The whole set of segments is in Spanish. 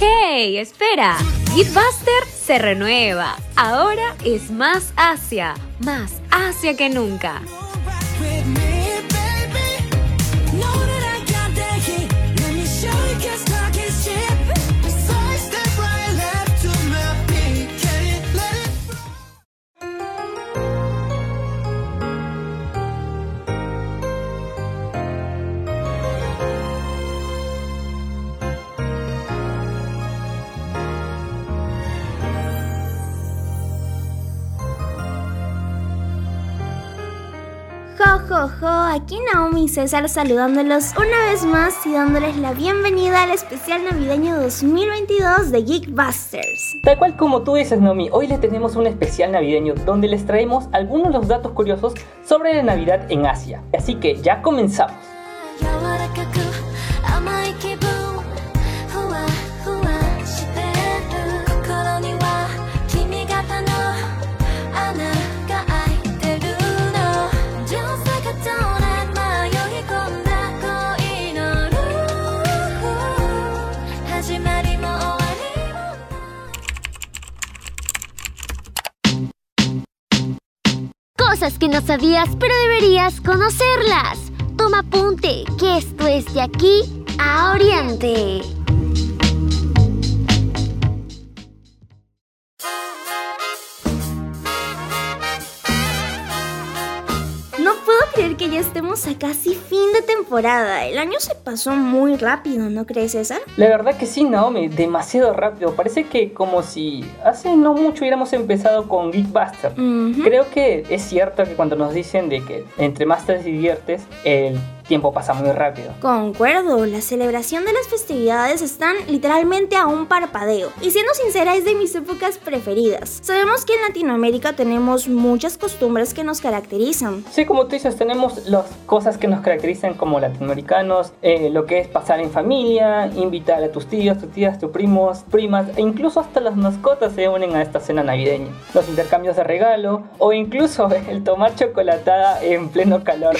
¡Hey! Espera. Geekbuster se renueva. Ahora es más Asia. Más Asia que nunca. Jo, aquí Naomi César saludándolos una vez más y dándoles la bienvenida al especial navideño 2022 de Geekbusters. Tal cual como tú dices Naomi, hoy les tenemos un especial navideño donde les traemos algunos de los datos curiosos sobre la Navidad en Asia. Así que ya comenzamos. Que no sabías, pero deberías conocerlas. Toma apunte, que esto es de aquí a Oriente. A casi fin de temporada. El año se pasó muy rápido, ¿no crees, César? La verdad que sí, Naomi, demasiado rápido. Parece que como si hace no mucho hubiéramos empezado con Geekbuster. Creo que es cierto que cuando nos dicen de que entre más te diviertes, el tiempo pasa muy rápido. Concuerdo, la celebración de las festividades están literalmente a un parpadeo. Y siendo sincera, es de mis épocas preferidas. Sabemos que en Latinoamérica tenemos muchas costumbres que nos caracterizan. Sí, como tú dices, tenemos las cosas que nos caracterizan como latinoamericanos, eh, lo que es pasar en familia, invitar a tus tíos, tus tías, tus primos, primas, e incluso hasta las mascotas se unen a esta cena navideña. Los intercambios de regalo o incluso el tomar chocolatada en pleno calor.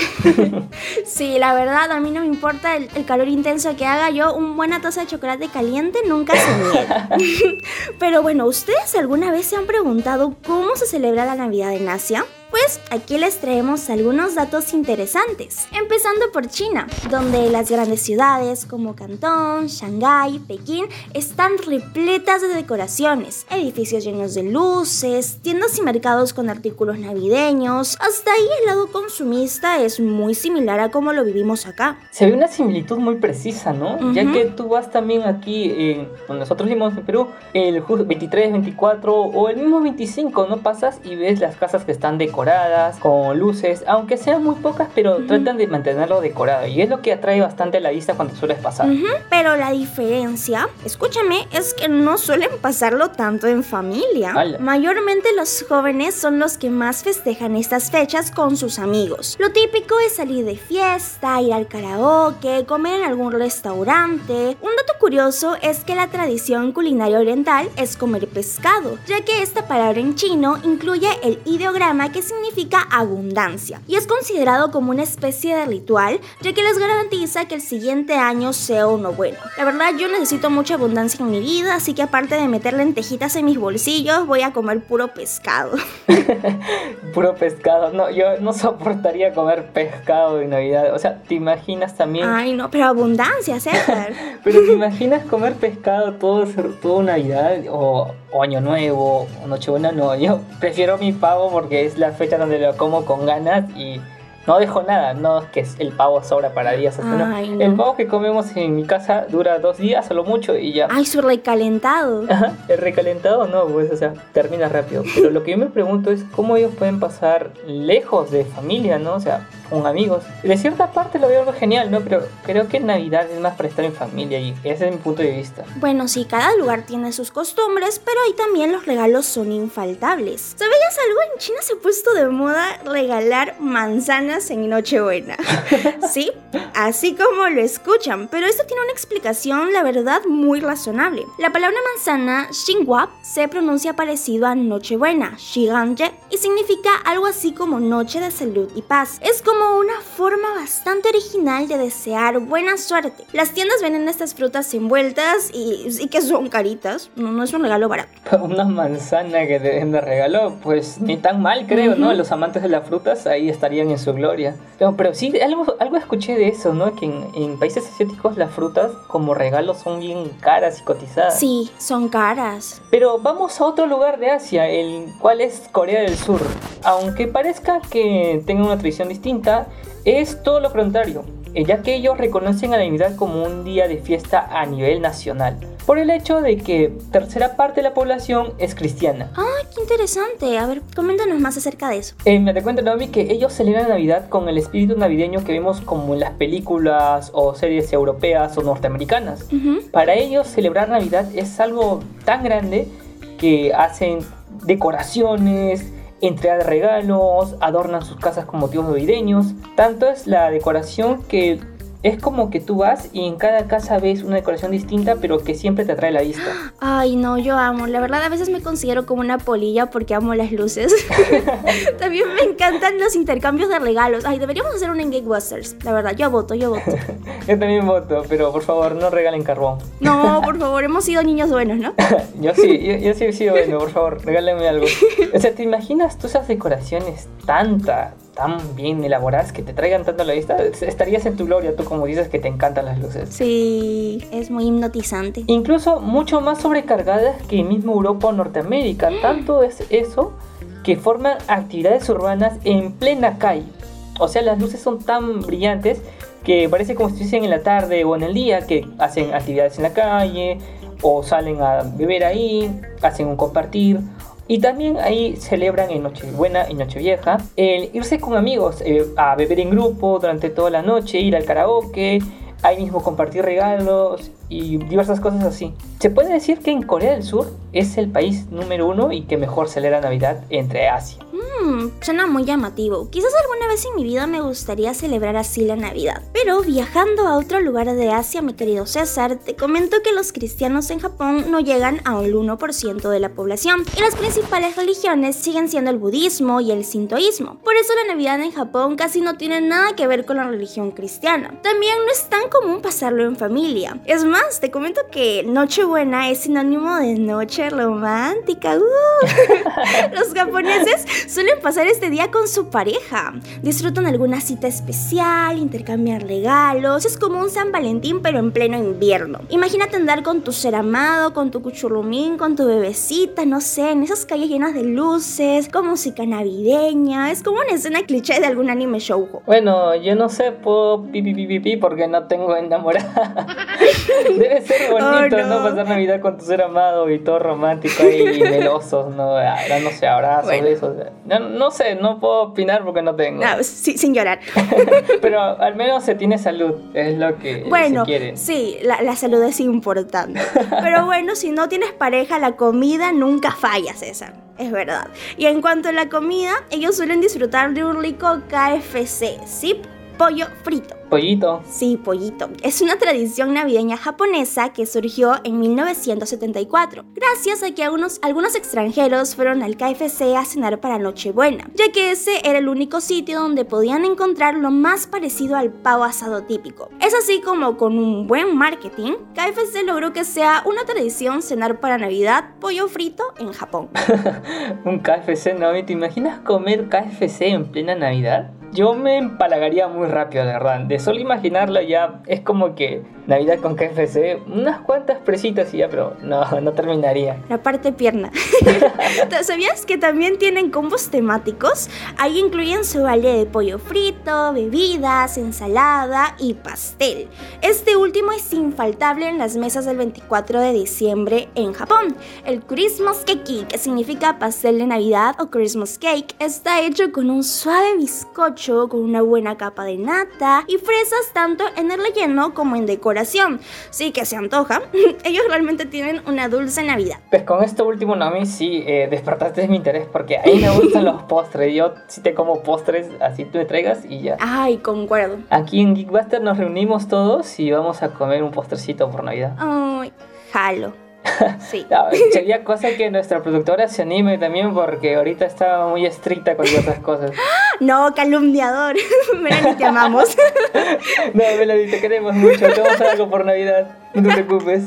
sí, la verdad, a mí no me importa el, calor intenso que haga. Yo, una buena taza de chocolate caliente nunca se niega. Pero bueno, ¿ustedes alguna vez se han preguntado cómo se celebra la Navidad en Asia? Pues aquí les traemos algunos datos interesantes, empezando por China, donde las grandes ciudades como Cantón, Shanghái, Pekín están repletas de decoraciones, edificios llenos de luces, tiendas y mercados con artículos navideños, hasta ahí el lado consumista es muy similar a como lo vivimos acá. Se ve una similitud muy precisa, ¿no? Ya que tú vas también aquí, eh, donde nosotros vivimos en Perú, el 23, 24 o el mismo 25, ¿no? Pasas y ves las casas que están decoradas con luces, aunque sean muy pocas, pero tratan de mantenerlo decorado y es lo que atrae bastante a la vista cuando sueles pasar. Pero la diferencia, escúchame, es que no suelen pasarlo tanto en familia. Mayormente los jóvenes son los que más festejan estas fechas con sus amigos. Lo típico es salir de fiesta, ir al karaoke, comer en algún restaurante. Un dato curioso es que la tradición culinaria oriental es comer pescado, ya que esta palabra en chino incluye el ideograma que significa abundancia y es considerado como una especie de ritual ya que les garantiza que el siguiente año sea uno bueno. La verdad yo necesito mucha abundancia en mi vida, así que aparte de meter lentejitas en mis bolsillos voy a comer puro pescado. puro pescado, no, yo no soportaría comer pescado en Navidad, o sea, ¿te imaginas también? Ay no, pero abundancia, César. pero ¿te imaginas comer pescado todo, todo Navidad o, o Año Nuevo o Nochebuena? No, yo prefiero mi pavo porque es la fecha donde lo como con ganas y no dejo nada, no es que el pavo sobra para días. El pavo que comemos en mi casa dura dos días a lo mucho y ya. Ay, su recalentado. el recalentado no, pues, o sea, termina rápido. Pero lo que yo me pregunto es cómo ellos pueden pasar lejos de familia, ¿no? O sea, con amigos. De cierta parte lo veo algo genial, ¿no? Pero creo que Navidad es más para estar en familia y ese es mi punto de vista. Bueno, sí, cada lugar tiene sus costumbres, pero ahí también los regalos son infaltables. ¿Sabías algo? En China se puesto de moda regalar manzanas en Nochebuena. sí, así como lo escuchan, pero esto tiene una explicación, la verdad, muy razonable. La palabra manzana, Xinhua, se pronuncia parecido a Nochebuena, Shiganje, y significa algo así como noche de salud y paz. Es como una forma bastante original de desear buena suerte. Las tiendas venden estas frutas envueltas y, y que son caritas, no, no es un regalo barato. Una manzana que te den de regalo, pues ni tan mal creo, ¿no? Los amantes de las frutas ahí estarían en su gloria. Pero, pero sí, algo, algo escuché de eso, ¿no? Que en, países asiáticos las frutas como regalo son bien caras y cotizadas. Sí, son caras. Pero vamos a otro lugar de Asia, el cual es Corea del Sur. Aunque parezca que tenga una tradición distinta, es todo lo contrario, ya que ellos reconocen a la Navidad como un día de fiesta a nivel nacional por el hecho de que tercera parte de la población es cristiana. Ah, qué interesante. A ver, coméntanos más acerca de eso. Eh, me te cuento, Naomi, que ellos celebran Navidad con el espíritu navideño que vemos como en las películas o series europeas o norteamericanas. Para ellos celebrar Navidad es algo tan grande que hacen decoraciones, entregan regalos, adornan sus casas con motivos navideños. Tanto es la decoración que es como que tú vas y en cada casa ves una decoración distinta, pero que siempre te atrae la vista. Ay, no, yo amo. La verdad, a veces me considero como una polilla porque amo las luces. También me encantan los intercambios de regalos. Ay, deberíamos hacer un en Gatebusters. La verdad, yo voto, yo voto. yo también voto, pero por favor, no regalen carbón. No, por favor, hemos sido niños buenos, ¿no? yo sí, yo, sí he sido bueno, por favor, regálenme algo. O sea, ¿te imaginas tú esas decoraciones tanta, tan bien elaboradas que te traigan tanto a la vista, estarías en tu gloria, tú como dices que te encantan las luces. Sí, es muy hipnotizante. Incluso mucho más sobrecargadas que mismo Europa o Norteamérica. Tanto es eso que forman actividades urbanas en plena calle. O sea, las luces son tan brillantes que parece como si estuviesen en la tarde o en el día, que hacen actividades en la calle o salen a beber ahí, hacen un compartir y también ahí celebran en Nochebuena y Nochevieja el irse con amigos eh, a beber en grupo durante toda la noche, ir al karaoke, ahí mismo compartir regalos y diversas cosas así. Se puede decir que en Corea del Sur es el país número uno y que mejor celebra Navidad entre Asia. Mmm, suena muy llamativo. Quizás alguna vez en mi vida me gustaría celebrar así la Navidad. Pero viajando a otro lugar de Asia, mi querido César, te comento que los cristianos en Japón no llegan a un 1% de la población. Y las principales religiones siguen siendo el budismo y el sintoísmo. Por eso la Navidad en Japón casi no tiene nada que ver con la religión cristiana. También no es tan común pasarlo en familia. Es más, te comento que Nochebuena es sinónimo de noche romántica. Uh. los japoneses suelen pasar este día con su pareja. Disfrutan alguna cita especial, intercambian regalos. Es como un San Valentín, pero en pleno invierno. Imagínate andar con tu ser amado, con tu cuchurrumín, con tu bebecita, no sé, en esas calles llenas de luces, con música navideña. Es como una escena cliché de algún anime show. Bueno, yo no sé, puedo pipi pipi pi porque no tengo enamorada. Debe ser bonito, oh, no. Pasar Navidad con tu ser amado y todo romántico ahí, melosos, ¿no? no sé, abrazos, besos. No, sé, no puedo opinar porque no tengo. No, sin llorar. Pero al menos se tiene salud, es lo que bueno, se quiere. Sí, la, la salud es importante. Pero bueno, si no tienes pareja, la comida nunca falla, César. Es verdad. Y en cuanto a la comida, ellos suelen disfrutar de un rico KFC, ¿sí? Pollo frito. Pollito. Sí, pollito. Es una tradición navideña japonesa que surgió en 1974, gracias a que algunos, algunos extranjeros fueron al KFC a cenar para Nochebuena, ya que ese era el único sitio donde podían encontrar lo más parecido al pavo asado típico. Es así como con un buen marketing, KFC logró que sea una tradición cenar para Navidad pollo frito en Japón. un KFC, ¿no? ¿Te imaginas comer KFC en plena Navidad? Yo me empalagaría muy rápido, de verdad. De solo imaginarlo ya es como que Navidad con KFC, unas cuantas presitas y ya, pero no, no terminaría. La parte pierna. ¿Sabías que también tienen combos temáticos? Ahí incluyen su vale de pollo frito, bebidas, ensalada y pastel. Este último es infaltable en las mesas del 24 de diciembre en Japón. El Christmas Cake, que significa pastel de Navidad o Christmas Cake, está hecho con un suave bizcocho bizcocho con una buena capa de nata y fresas tanto en el relleno como en decoración. Sí que se antoja. Ellos realmente tienen una dulce Navidad. Pues con esto último, Nami, sí eh, despertaste mi interés porque a mí me gustan los postres. Yo sí te como postres, así tú me traigas y ya. Ay, concuerdo. Aquí en Geekbuster nos reunimos todos y vamos a comer un postrecito por Navidad. Ay, jalo. Sí. sería cosa que nuestra productora se anime también porque ahorita está muy estricta con otras cosas. No, calumniador. Melanie, te amamos. no, Melanie, te queremos mucho. Te vamos a algo por Navidad. No te preocupes.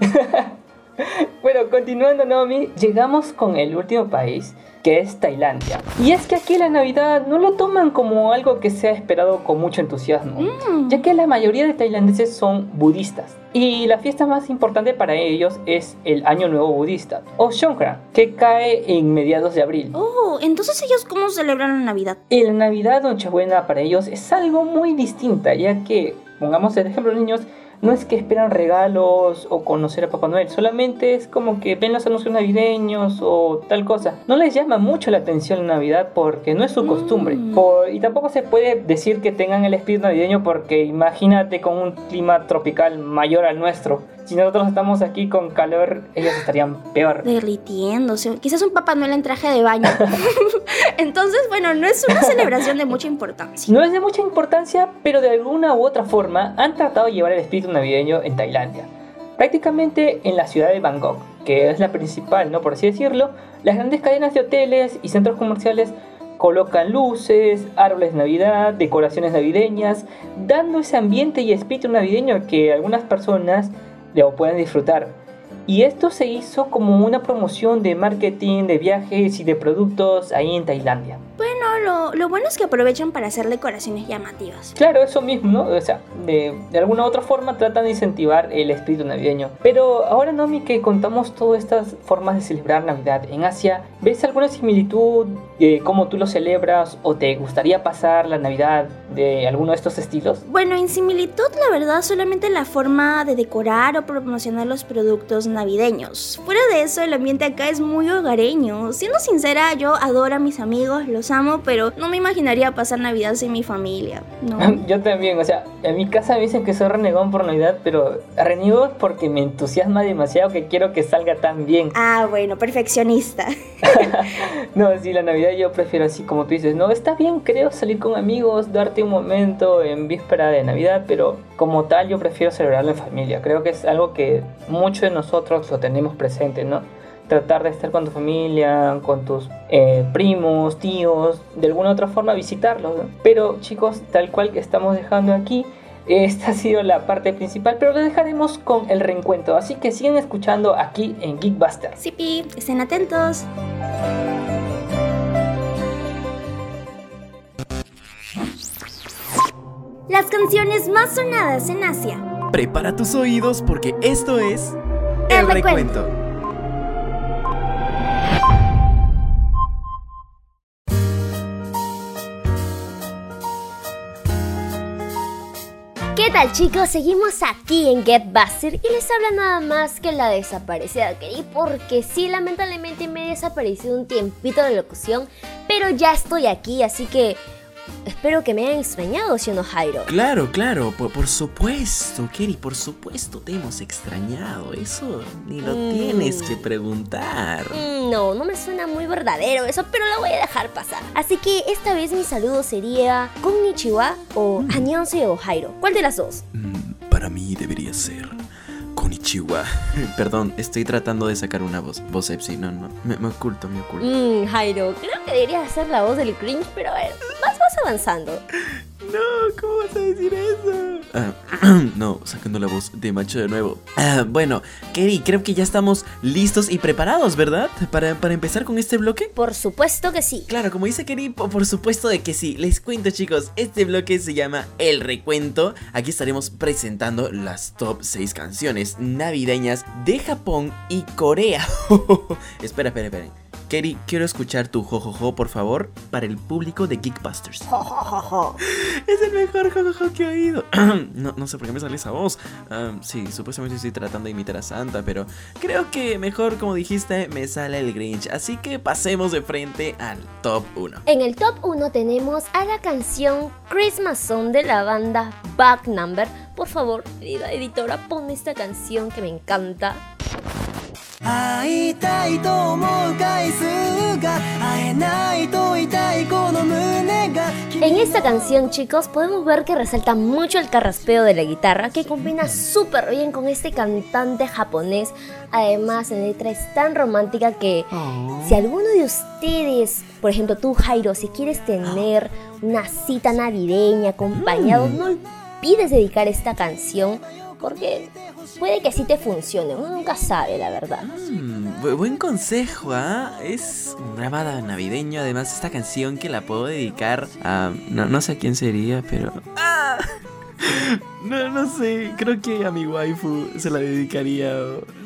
bueno, continuando, Naomi, llegamos con el último país que es Tailandia. Y es que aquí la Navidad no lo toman como algo que se ha esperado con mucho entusiasmo, mm. ya que la mayoría de tailandeses son budistas. Y la fiesta más importante para ellos es el Año Nuevo Budista, o Songkran, que cae en mediados de abril. Oh, entonces ellos cómo celebran la Navidad? Y la Navidad Nochebuena para ellos es algo muy distinta, ya que, pongamos el ejemplo, niños, no es que esperan regalos o conocer a Papá Noel, solamente es como que ven los anuncios navideños o tal cosa. No les llama mucho la atención la Navidad porque no es su costumbre. Mm. y tampoco se puede decir que tengan el espíritu navideño porque imagínate con un clima tropical mayor al nuestro si nosotros estamos aquí con calor, ellos estarían peor. Derritiéndose. Quizás un Papá Noel en traje de baño. Entonces, bueno, no es una celebración de mucha importancia. No es de mucha importancia, pero de alguna u otra forma han tratado de llevar el espíritu navideño en Tailandia. Prácticamente en la ciudad de Bangkok, que es la principal, ¿no? Por así decirlo, las grandes cadenas de hoteles y centros comerciales colocan luces, árboles de Navidad, decoraciones navideñas, dando ese ambiente y espíritu navideño que algunas personas lo pueden disfrutar. Y esto se hizo como una promoción de marketing, de viajes y de productos ahí en Tailandia. Bueno, lo, bueno es que aprovechan para hacer decoraciones llamativas. Claro, eso mismo, ¿no? O sea, de, alguna u otra forma tratan de incentivar el espíritu navideño. Pero ahora, Nomi, que contamos todas estas formas de celebrar Navidad en Asia, ¿ves alguna similitud cómo tú lo celebras o te gustaría pasar la Navidad de alguno de estos estilos? Bueno, en similitud, la verdad, solamente la forma de decorar o promocionar los productos navideños. Fuera de eso, el ambiente acá es muy hogareño. Siendo sincera, yo adoro a mis amigos, los amo, pero no me imaginaría pasar Navidad sin mi familia. No. yo también, o sea, en mi casa me dicen que soy renegón por Navidad, pero reniego porque me entusiasma demasiado que quiero que salga tan bien. Ah, bueno, perfeccionista. no, sí, la Navidad yo prefiero así como tú dices, no, está bien, creo salir con amigos, darte un momento en víspera de Navidad, pero como tal yo prefiero celebrarlo en familia. Creo que es algo que muchos de nosotros lo tenemos presente, ¿no? tratar de estar con tu familia, con tus eh, primos, tíos, de alguna otra forma visitarlos. Pero chicos, tal cual que estamos dejando aquí, esta ha sido la parte principal, pero lo dejaremos con el reencuentro. Así que sigan escuchando aquí en Geekbuster. Sí, estén atentos. Las canciones más sonadas en Asia. Prepara tus oídos porque esto es El, recuento. ¿Qué tal chicos? Seguimos aquí en GetBuster y les habla nada más que la desaparecida Keri porque sí, lamentablemente me he desaparecido un tiempito de locución, pero ya estoy aquí, así que Espero que me hayan extrañado, siendo Jairo. Claro, claro, por, supuesto, Keri, por supuesto te hemos extrañado. Eso ni lo mm. tienes que preguntar. Mm, no, no me suena muy verdadero eso, pero lo voy a dejar pasar. Así que esta vez mi saludo sería Konnichiwa o mm. o Jairo. ¿Cuál de las dos? Mm, para mí debería ser Konnichiwa. Perdón, estoy tratando de sacar una voz. Voz Epsi, no, no. Me, oculto, me oculto. Mmm, Jairo, creo que deberías hacer la voz del cringe, pero a ver, vas avanzando. No, ¿cómo vas a decir eso? Ah, no, sacando la voz de macho de nuevo. Ah, bueno, Kerry, creo que ya estamos listos y preparados, ¿verdad? Para, para, empezar con este bloque. Por supuesto que sí. Claro, como dice Kerry, por supuesto de que sí. Les cuento, chicos, este bloque se llama El Recuento. Aquí estaremos presentando las top 6 canciones navideñas de Japón y Corea. espera, espera, espera. Kerry, quiero escuchar tu jojojo, por favor, para el público de Geekbusters. es el mejor jojojo que he oído. no, no sé por qué me sale esa voz. sí, supuestamente estoy tratando de imitar a Santa, pero creo que mejor, como dijiste, me sale el Grinch. Así que pasemos de frente al top 1. En el top 1 tenemos a la canción Christmas Song de la banda Back Number. Por favor, querida editora, ponme esta canción que me encanta. En esta canción, chicos, podemos ver que resalta mucho el carraspeo de la guitarra, que combina súper bien con este cantante japonés. Además, la letra es tan romántica que oh. si alguno de ustedes, por ejemplo tú, Jairo, si quieres tener una cita navideña acompañado, mm. no olvides dedicar esta canción porque puede que sí te funcione, uno nunca sabe la verdad. Mm, buen consejo, ¿ah? Es un grabada navideño, además esta canción que la puedo dedicar a... No, sé a quién sería, pero... ¡Ah! No, no sé, creo que a mi waifu se la dedicaría.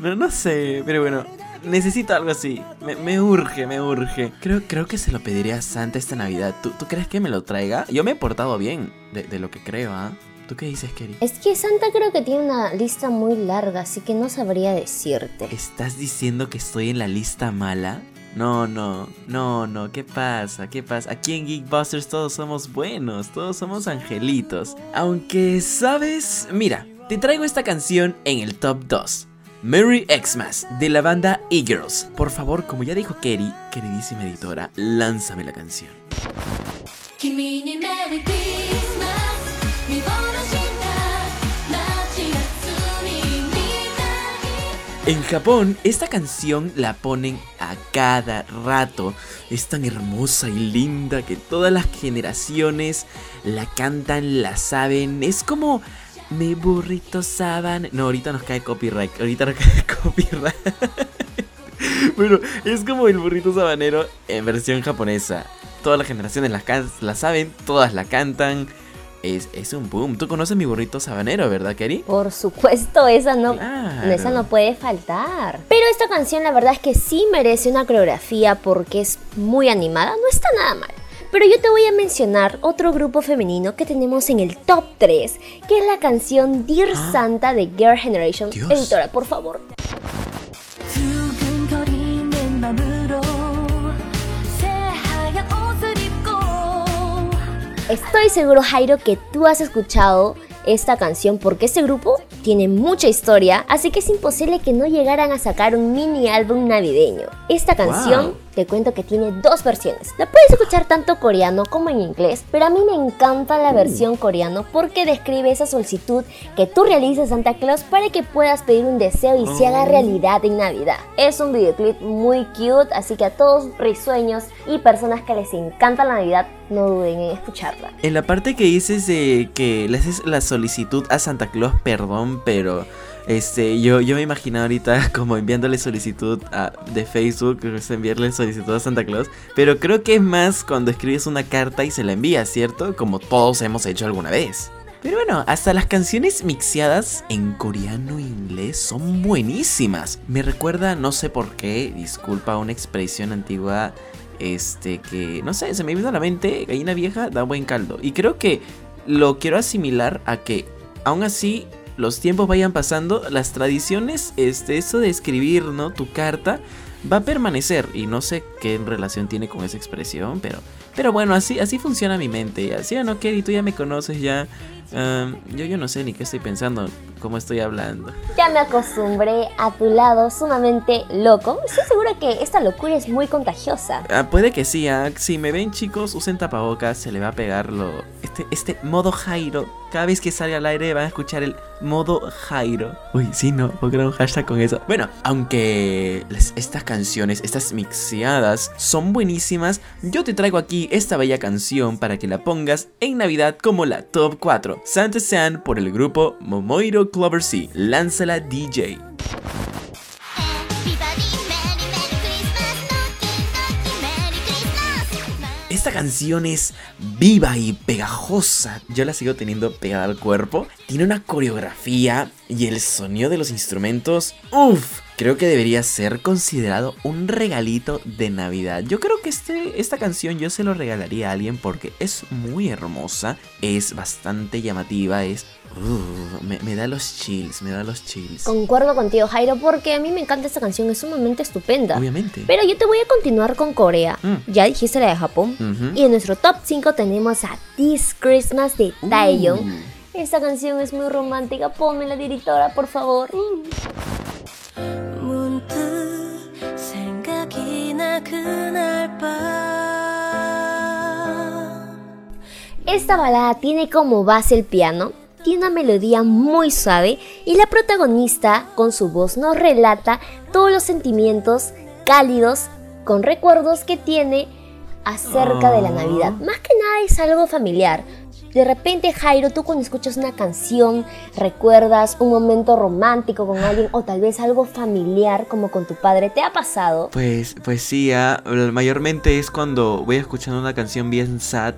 No, no sé, pero bueno, necesito algo así. Me, urge, me urge. Creo, creo que se lo pediría a Santa esta Navidad. ¿Tú, ¿Tú crees que me lo traiga? Yo me he portado bien, de lo que creo, ¿ah? ¿Tú qué dices, Kerry? Es que Santa creo que tiene una lista muy larga, así que no sabría decirte. ¿Estás diciendo que estoy en la lista mala? No, no, no, no, ¿qué pasa? ¿Qué pasa? Aquí en Geekbusters todos somos buenos, todos somos angelitos. Aunque, ¿sabes? Mira, te traigo esta canción en el top 2. Merry Xmas de la banda E-Girls. Por favor, como ya dijo Kerry, queridísima editora, lánzame la canción. En Japón, esta canción la ponen a cada rato. Es tan hermosa y linda que todas las generaciones la cantan, la saben. Es como mi burrito saban. No, ahorita nos cae copyright. Ahorita nos cae copyright. bueno, es como el burrito sabanero en versión japonesa. Todas las generaciones la, la saben, todas la cantan es, un boom. Tú conoces mi burrito sabanero, ¿verdad, Kerry? Por supuesto, esa no, esa no puede faltar. Pero esta canción la verdad es que sí merece una coreografía porque es muy animada, no está nada mal. Pero yo te voy a mencionar otro grupo femenino que tenemos en el top 3, que es la canción Dear ah. Santa de Girl Generation. Editora, por favor. Estoy seguro, Jairo, que tú has escuchado esta canción porque este grupo tiene mucha historia, así que es imposible que no llegaran a sacar un mini álbum navideño. Esta canción te cuento que tiene dos versiones. La puedes escuchar tanto coreano como en inglés, pero a mí me encanta la versión coreano porque describe esa solicitud que tú realizas Santa Claus para que puedas pedir un deseo y se haga oh. realidad en Navidad. Es un videoclip muy cute, así que a todos risueños y personas que les encanta la Navidad, no duden en escucharla. En la parte que dices de que le haces la solicitud a Santa Claus, perdón, pero este, yo, yo me imagino ahorita como enviándole solicitud a, de Facebook, enviarle solicitud a Santa Claus. Pero creo que es más cuando escribes una carta y se la envías, ¿cierto? Como todos hemos hecho alguna vez. Pero bueno, hasta las canciones mixeadas en coreano e inglés son buenísimas. Me recuerda, no sé por qué, disculpa, una expresión antigua, este, que, no sé, se me vino a la mente, gallina vieja da buen caldo. Y creo que lo quiero asimilar a que, aún así, los tiempos vayan pasando, las tradiciones, este, eso de escribir, ¿no? Tu carta va a permanecer y no sé qué relación tiene con esa expresión, pero, pero bueno, así, así funciona mi mente. Así o no, Kerry, tú ya me conoces ya. Yo, yo no sé ni qué estoy pensando, cómo estoy hablando. Ya me acostumbré a tu lado sumamente loco. Estoy segura que esta locura es muy contagiosa. Ah, puede que sí, ¿ah? si me ven chicos, usen tapabocas, se le va a pegar lo, este, este modo Jairo cada vez que salga al aire van a escuchar el modo Jairo. Uy, sí, no, puedo crear un hashtag con eso. Bueno, aunque estas canciones, estas mixeadas son buenísimas, yo te traigo aquí esta bella canción para que la pongas en Navidad como la top 4. Santa San por el grupo Momoiro Clover C. Lánzala DJ. Canción es viva y pegajosa. Yo la sigo teniendo pegada al cuerpo. Tiene una coreografía y el sonido de los instrumentos. Uff. Creo que debería ser considerado un regalito de Navidad. Yo creo que este, esta canción yo se lo regalaría a alguien porque es muy hermosa, es bastante llamativa, es Uh, me, da los chills, me da los chills. Concuerdo contigo, Jairo, porque a mí me encanta esta canción, es sumamente estupenda. Obviamente. Pero yo te voy a continuar con Corea. Mm. Ya dijiste la de Japón. Y en nuestro top 5 tenemos a This Christmas de Taeyong. Uh. Esta canción es muy romántica, ponme la directora, por favor. Esta balada tiene como base el piano tiene una melodía muy suave y la protagonista con su voz nos relata todos los sentimientos cálidos con recuerdos que tiene acerca de la Navidad. Ah. Más que nada es algo familiar. De repente, Jairo, tú cuando escuchas una canción, recuerdas un momento romántico con alguien o tal vez algo familiar como con tu padre. ¿Te ha pasado? Pues, pues sí, ah, mayormente es cuando voy escuchando una canción bien sad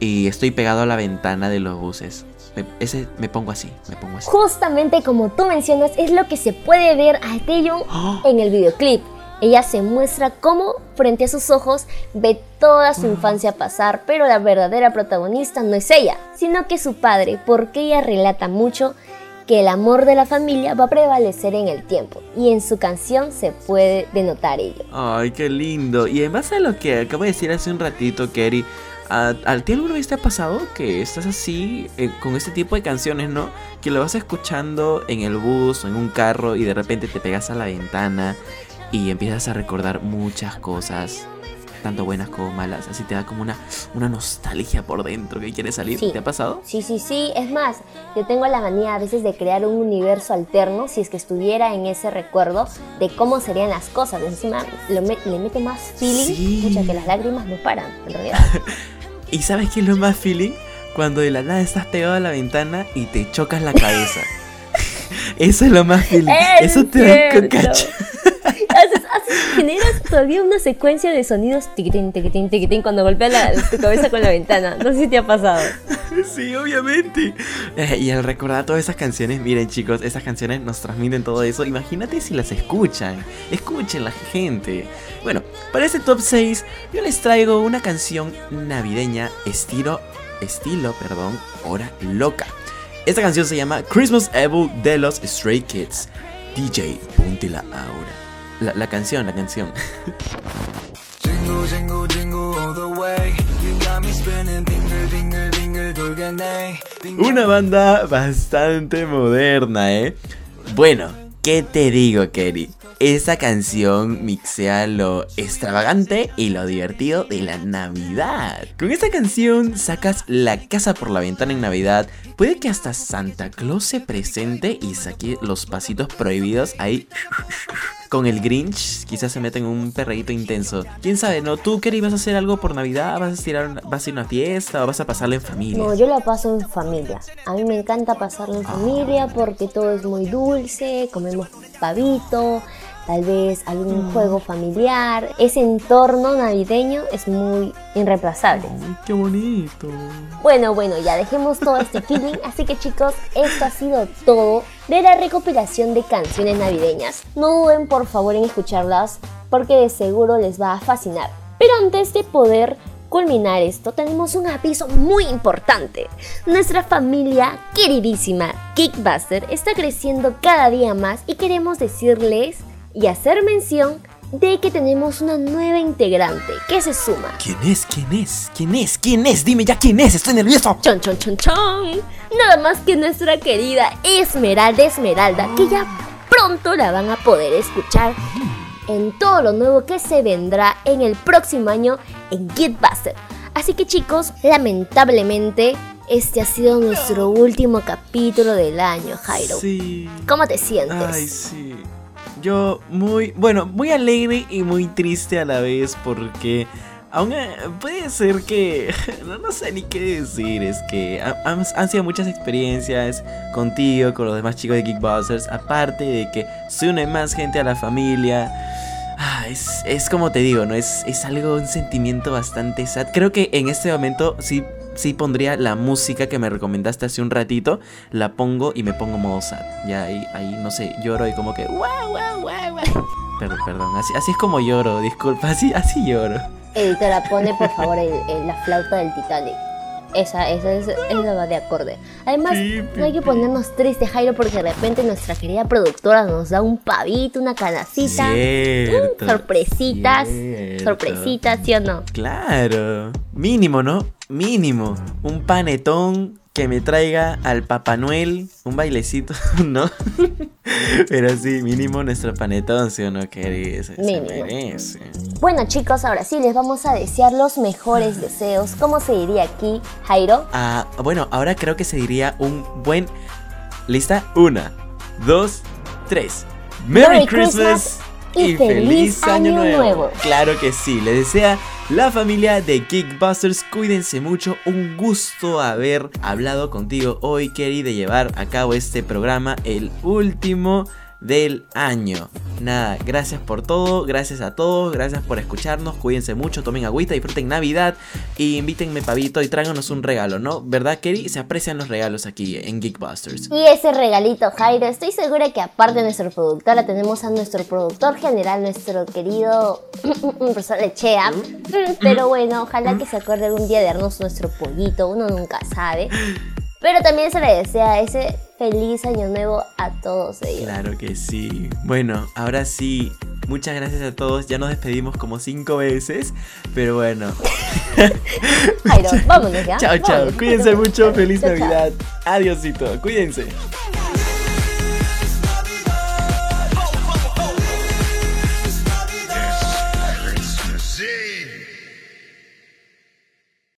y estoy pegado a la ventana de los buses. Me, ese, me pongo así, me pongo así. Justamente como tú mencionas, es lo que se puede ver a Taeyong ¡Ah! en el videoclip. Ella se muestra cómo frente a sus ojos ve toda su infancia pasar, pero la verdadera protagonista no es ella, sino que su padre, porque ella relata mucho que el amor de la familia va a prevalecer en el tiempo y en su canción se puede denotar ello. Ay, qué lindo. Y en base a lo que acabo de decir hace un ratito, Kerry, ¿A, ti alguna vez te ha pasado que estás así eh, con este tipo de canciones, no? Que lo vas escuchando en el bus o en un carro y de repente te pegas a la ventana y empiezas a recordar muchas cosas, tanto buenas como malas. Así te da como una, una nostalgia por dentro que quieres salir. ¿Te ha pasado? Sí, sí, sí. Es más, yo tengo la manía a veces de crear un universo alterno si es que estuviera en ese recuerdo de cómo serían las cosas. Encima le mete más feeling, sí. que las lágrimas no paran, en realidad. ¿Y sabes qué es lo más feeling? Cuando de la nada estás pegado a la ventana y te chocas la cabeza. Eso es lo más feeling. Eso te da cocacho. Generas todavía una secuencia de sonidos tiquitín, tiquitín, tiquitín cuando golpea tu cabeza con la ventana. No sé si te ha pasado. Sí, obviamente. Eh, y al recordar todas esas canciones, miren chicos, esas canciones nos transmiten todo eso. Imagínate si las escuchan. Escuchen la gente. Bueno, para este top 6 yo les traigo una canción navideña estilo, estilo, perdón, hora loca. Esta canción se llama Christmas Evil de los Stray Kids. DJ, ponte la canción, la canción. Una banda bastante moderna, ¿eh? Bueno, ¿qué te digo, Kerry? Esta canción mixea lo extravagante y lo divertido de la Navidad. Con esta canción sacas la casa por la ventana en Navidad. Puede que hasta Santa Claus se presente y saque los pasitos prohibidos ahí con el Grinch, quizás se meten un perreíto intenso. ¿Quién sabe? ¿No? ¿Tú, qué vas a hacer algo por Navidad? ¿Vas a, tirar, ¿Vas a ir a una fiesta o vas a pasarlo en familia? No, yo lo paso en familia. A mí me encanta pasarlo en ah. familia porque todo es muy dulce, comemos pavito, tal vez algún mm. juego familiar. Ese entorno navideño es muy irreemplazable. ¡Qué bonito! Bueno, bueno, ya dejemos todo este feeling. Así que chicos, esto ha sido todo de la recopilación de canciones navideñas. No duden por favor en escucharlas porque de seguro les va a fascinar. Pero antes de poder culminar esto, tenemos un aviso muy importante. Nuestra familia queridísima Kickbuster está creciendo cada día más y queremos decirles y hacer mención de que tenemos una nueva integrante que se suma. ¿Quién es? ¿Quién es? ¿Quién es? ¿Quién es? Dime ya quién es, estoy nervioso. Chon, chon, chon, chon. Nada más que nuestra querida Esmeralda Esmeralda, que ya pronto la van a poder escuchar en todo lo nuevo que se vendrá en el próximo año en Gitbuster. Así que chicos, lamentablemente este ha sido nuestro último capítulo del año, Jairo. Sí. ¿Cómo te sientes? Ay, sí. Yo muy, bueno, muy alegre y muy triste a la vez porque aún eh, puede ser que, no, sé ni qué decir, es que han, sido muchas experiencias contigo, con los demás chicos de Kickbusters, aparte de que se une más gente a la familia. es, es como te digo, ¿no? Es, es algo, un sentimiento bastante sad. Creo que en este momento sí sí pondría la música que me recomendaste hace un ratito, la pongo y me pongo modo sad. Ya ahí, ahí no sé, lloro y como que Perdón, perdón, así, así es como lloro, disculpa, así, así lloro. Editora, pone por favor la flauta del Titanic. Esa, esa es, la va de acorde. Además, no hay que ponernos tristes, Jairo, porque de repente nuestra querida productora nos da un pavito, una canacita, sorpresitas, sorpresitas, ¿sí o no? Claro, mínimo, ¿no? Mínimo, un panetón que me traiga al Papá Noel, un bailecito, ¿no? Pero sí, mínimo nuestro panetón, ¿sí o no, querido? Se, merece. Bueno, chicos, ahora sí les vamos a desear los mejores deseos. ¿Cómo se diría aquí, Jairo? Ah, bueno, ahora creo que se diría un buen. ¿Lista? Una, dos, tres. ¡Merry, Christmas! Y, feliz, año, nuevo. Claro que sí, le desea la familia de Kickbusters. Cuídense mucho, un gusto haber hablado contigo hoy, Kerry, de llevar a cabo este programa, el último del año. Nada, gracias por todo, gracias a todos, gracias por escucharnos, cuídense mucho, tomen agüita, disfruten Navidad y invítenme pavito y tráiganos un regalo, ¿no? ¿Verdad, Kerry? Se aprecian los regalos aquí en Geekbusters. Y ese regalito, Jairo, estoy segura que aparte de nuestro productora tenemos a nuestro productor general, nuestro querido profesor Lechea. Mm, pero bueno, ojalá que se acuerde algún día de darnos nuestro pollito, uno nunca sabe. Pero también se le desea ese feliz año nuevo a todos ellos. Claro que sí. Bueno, ahora sí, muchas gracias a todos. Ya nos despedimos como cinco veces, pero bueno. Jairo, vámonos ya. Chao, chao. Cuídense mucho. Feliz Navidad. Adiósito. Cuídense.